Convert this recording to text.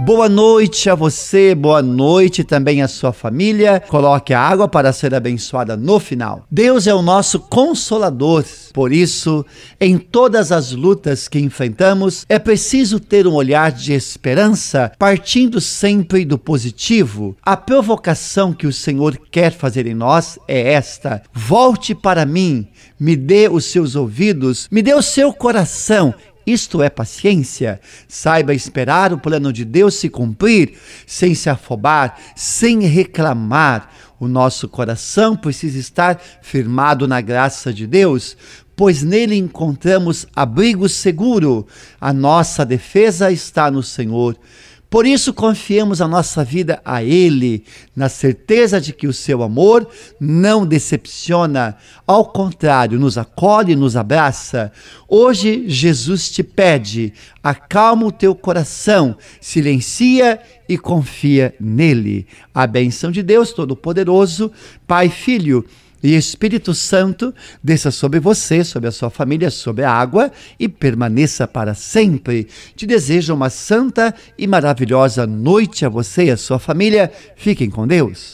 Boa noite a você, boa noite também à sua família. Coloque a água para ser abençoada no final. Deus é o nosso consolador. Por isso, em todas as lutas que enfrentamos, é preciso ter um olhar de esperança, partindo sempre do positivo. A provocação que o Senhor quer fazer em nós é esta: volte para mim, me dê os seus ouvidos, me dê o seu coração isto é paciência. Saiba esperar o plano de Deus se cumprir, sem se afobar, sem reclamar. O nosso coração precisa estar firmado na graça de Deus, pois nele encontramos abrigo seguro. A nossa defesa está no Senhor. Por isso, confiemos a nossa vida a Ele, na certeza de que o seu amor não decepciona, ao contrário, nos acolhe e nos abraça. Hoje, Jesus te pede: acalma o teu coração, silencia e confia nele. A benção de Deus Todo-Poderoso, Pai, Filho e Espírito Santo desça sobre você, sobre a sua família, sobre a água e permaneça para sempre. Te desejo uma santa e maravilhosa noite a você e a sua família. Fiquem com Deus.